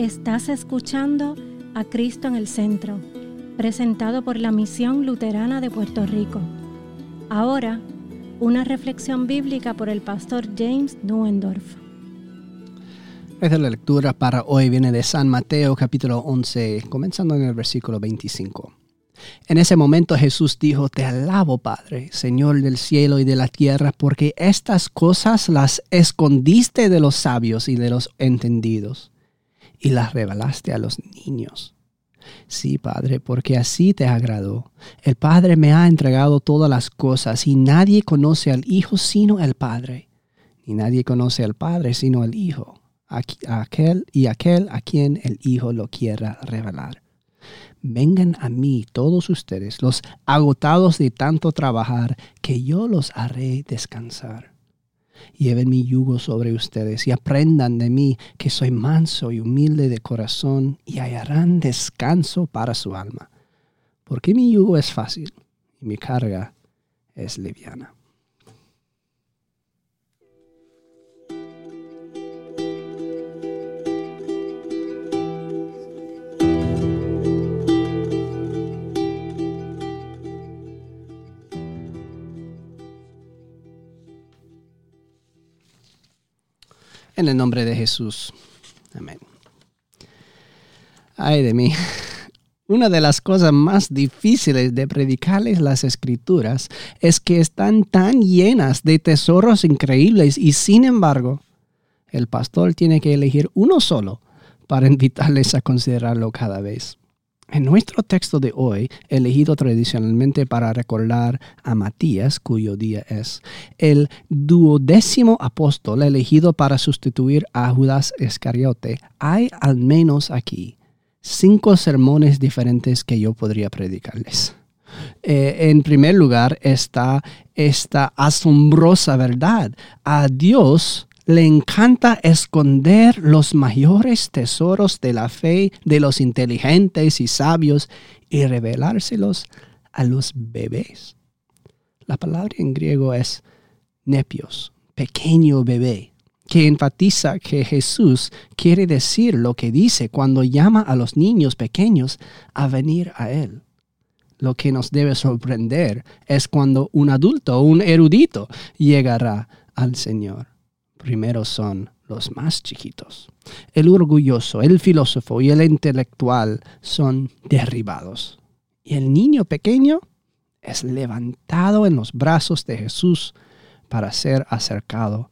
Estás escuchando a Cristo en el Centro, presentado por la Misión Luterana de Puerto Rico. Ahora, una reflexión bíblica por el pastor James Nuendorf. La lectura para hoy viene de San Mateo capítulo 11, comenzando en el versículo 25. En ese momento Jesús dijo, Te alabo, Padre, Señor del cielo y de la tierra, porque estas cosas las escondiste de los sabios y de los entendidos y las revelaste a los niños. Sí, Padre, porque así te agradó. El Padre me ha entregado todas las cosas y nadie conoce al Hijo sino el Padre. Ni nadie conoce al Padre sino el Hijo, aquel y aquel a quien el Hijo lo quiera revelar. Vengan a mí todos ustedes, los agotados de tanto trabajar, que yo los haré descansar. Lleven mi yugo sobre ustedes y aprendan de mí que soy manso y humilde de corazón y hallarán descanso para su alma. Porque mi yugo es fácil y mi carga es liviana. En el nombre de Jesús. Amén. Ay de mí. Una de las cosas más difíciles de predicarles las escrituras es que están tan llenas de tesoros increíbles y sin embargo el pastor tiene que elegir uno solo para invitarles a considerarlo cada vez. En nuestro texto de hoy, elegido tradicionalmente para recordar a Matías, cuyo día es, el duodécimo apóstol elegido para sustituir a Judas Iscariote, hay al menos aquí cinco sermones diferentes que yo podría predicarles. Eh, en primer lugar está esta asombrosa verdad. A Dios le encanta esconder los mayores tesoros de la fe de los inteligentes y sabios y revelárselos a los bebés. La palabra en griego es nepios, pequeño bebé, que enfatiza que Jesús quiere decir lo que dice cuando llama a los niños pequeños a venir a Él. Lo que nos debe sorprender es cuando un adulto un erudito llegará al Señor primero son los más chiquitos. El orgulloso, el filósofo y el intelectual son derribados. Y el niño pequeño es levantado en los brazos de Jesús para ser acercado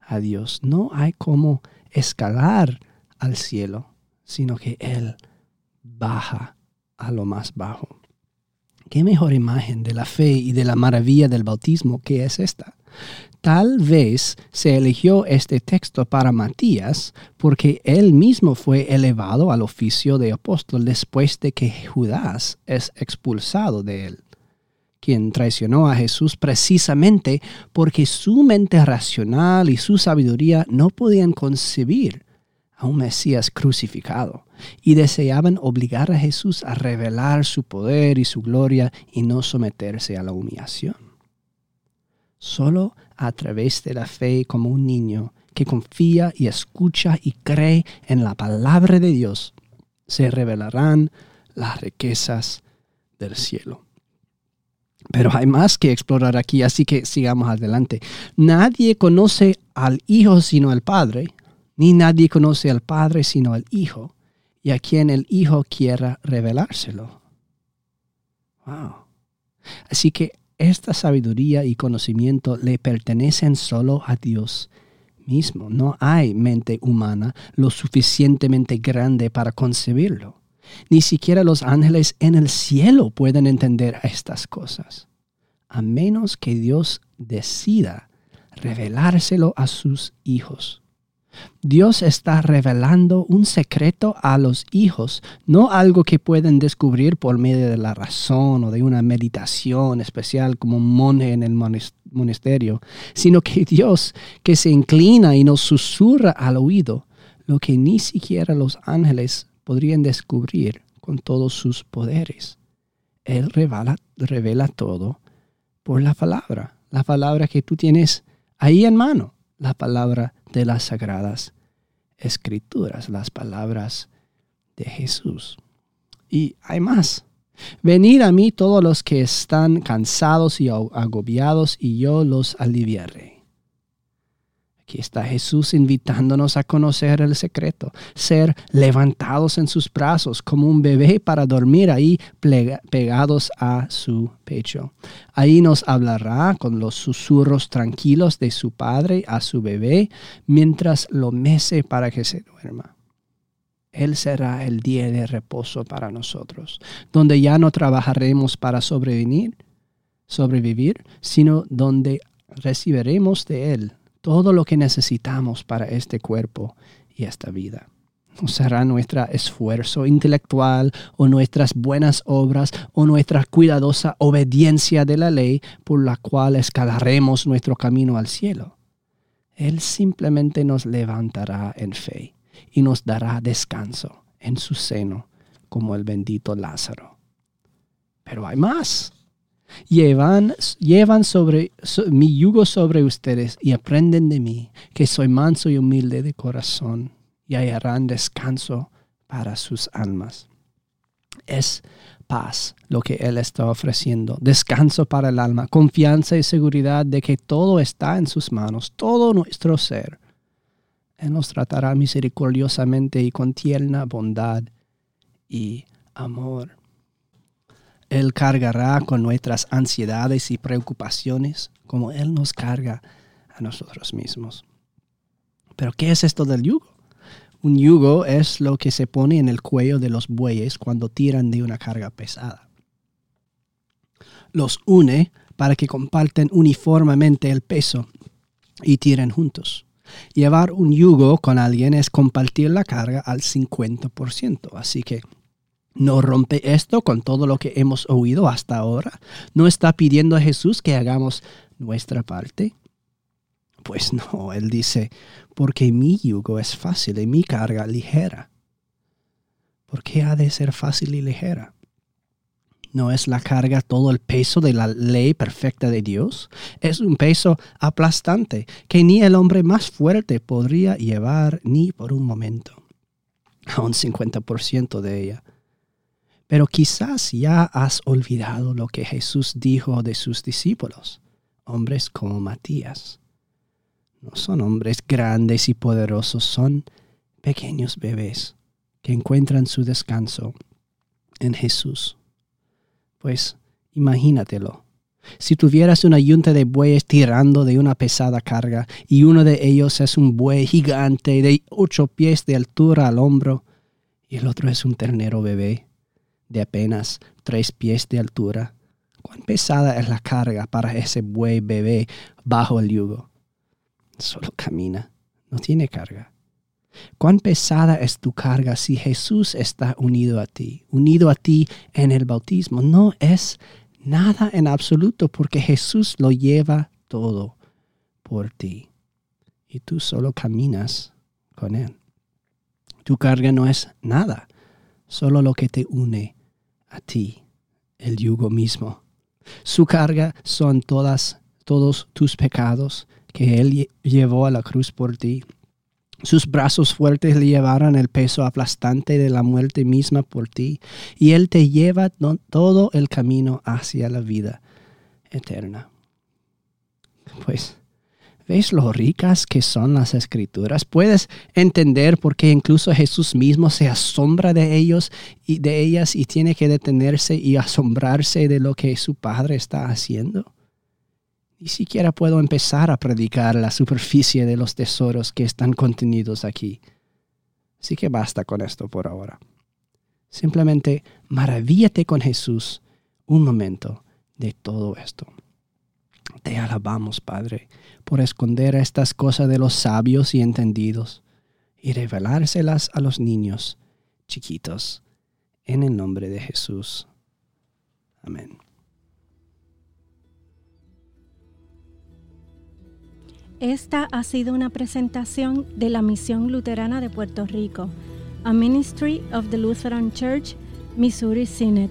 a Dios. No hay como escalar al cielo, sino que Él baja a lo más bajo. ¿Qué mejor imagen de la fe y de la maravilla del bautismo que es esta? Tal vez se eligió este texto para Matías porque él mismo fue elevado al oficio de apóstol después de que Judas es expulsado de él, quien traicionó a Jesús precisamente porque su mente racional y su sabiduría no podían concebir a un Mesías crucificado y deseaban obligar a Jesús a revelar su poder y su gloria y no someterse a la humillación. Solo a través de la fe como un niño que confía y escucha y cree en la palabra de Dios, se revelarán las riquezas del cielo. Pero hay más que explorar aquí, así que sigamos adelante. Nadie conoce al Hijo sino al Padre, ni nadie conoce al Padre sino al Hijo, y a quien el Hijo quiera revelárselo. Wow. Así que esta sabiduría y conocimiento le pertenecen solo a Dios mismo. No hay mente humana lo suficientemente grande para concebirlo. Ni siquiera los ángeles en el cielo pueden entender estas cosas, a menos que Dios decida revelárselo a sus hijos. Dios está revelando un secreto a los hijos, no algo que pueden descubrir por medio de la razón o de una meditación especial como un monje en el monasterio, sino que Dios que se inclina y nos susurra al oído lo que ni siquiera los ángeles podrían descubrir con todos sus poderes. Él revela, revela todo por la palabra, la palabra que tú tienes ahí en mano, la palabra de las sagradas escrituras, las palabras de Jesús. Y hay más. Venid a mí todos los que están cansados y agobiados, y yo los aliviaré. Aquí está Jesús invitándonos a conocer el secreto, ser levantados en sus brazos como un bebé para dormir ahí pegados a su pecho. Ahí nos hablará con los susurros tranquilos de su padre a su bebé mientras lo mece para que se duerma. Él será el día de reposo para nosotros, donde ya no trabajaremos para sobrevivir, sobrevivir, sino donde recibiremos de Él todo lo que necesitamos para este cuerpo y esta vida. No será nuestro esfuerzo intelectual o nuestras buenas obras o nuestra cuidadosa obediencia de la ley por la cual escalaremos nuestro camino al cielo. Él simplemente nos levantará en fe y nos dará descanso en su seno como el bendito Lázaro. Pero hay más. Llevan, llevan sobre mi yugo sobre ustedes y aprenden de mí, que soy manso y humilde de corazón, y hallarán descanso para sus almas. Es paz lo que Él está ofreciendo, descanso para el alma, confianza y seguridad de que todo está en sus manos, todo nuestro ser. Él nos tratará misericordiosamente y con tierna bondad y amor. Él cargará con nuestras ansiedades y preocupaciones como Él nos carga a nosotros mismos. Pero ¿qué es esto del yugo? Un yugo es lo que se pone en el cuello de los bueyes cuando tiran de una carga pesada. Los une para que comparten uniformemente el peso y tiren juntos. Llevar un yugo con alguien es compartir la carga al 50%, así que ¿No rompe esto con todo lo que hemos oído hasta ahora? ¿No está pidiendo a Jesús que hagamos nuestra parte? Pues no, Él dice, porque mi yugo es fácil y mi carga ligera. ¿Por qué ha de ser fácil y ligera? ¿No es la carga todo el peso de la ley perfecta de Dios? Es un peso aplastante que ni el hombre más fuerte podría llevar ni por un momento, a un 50% de ella. Pero quizás ya has olvidado lo que Jesús dijo de sus discípulos, hombres como Matías. No son hombres grandes y poderosos, son pequeños bebés que encuentran su descanso en Jesús. Pues imagínatelo. Si tuvieras una yunta de bueyes tirando de una pesada carga y uno de ellos es un buey gigante de ocho pies de altura al hombro y el otro es un ternero bebé, de apenas tres pies de altura. ¿Cuán pesada es la carga para ese buey bebé bajo el yugo? Solo camina, no tiene carga. ¿Cuán pesada es tu carga si Jesús está unido a ti, unido a ti en el bautismo? No es nada en absoluto porque Jesús lo lleva todo por ti y tú solo caminas con Él. Tu carga no es nada, solo lo que te une a ti el yugo mismo. Su carga son todas, todos tus pecados que Él llevó a la cruz por ti. Sus brazos fuertes le llevaron el peso aplastante de la muerte misma por ti, y Él te lleva todo el camino hacia la vida eterna. Pues ¿Ves lo ricas que son las escrituras? Puedes entender por qué incluso Jesús mismo se asombra de ellos y de ellas y tiene que detenerse y asombrarse de lo que su Padre está haciendo. Ni siquiera puedo empezar a predicar la superficie de los tesoros que están contenidos aquí. Así que basta con esto por ahora. Simplemente maravíllate con Jesús un momento de todo esto. Te alabamos, Padre, por esconder estas cosas de los sabios y entendidos y revelárselas a los niños chiquitos. En el nombre de Jesús. Amén. Esta ha sido una presentación de la Misión Luterana de Puerto Rico, a Ministry of the Lutheran Church, Missouri Synod.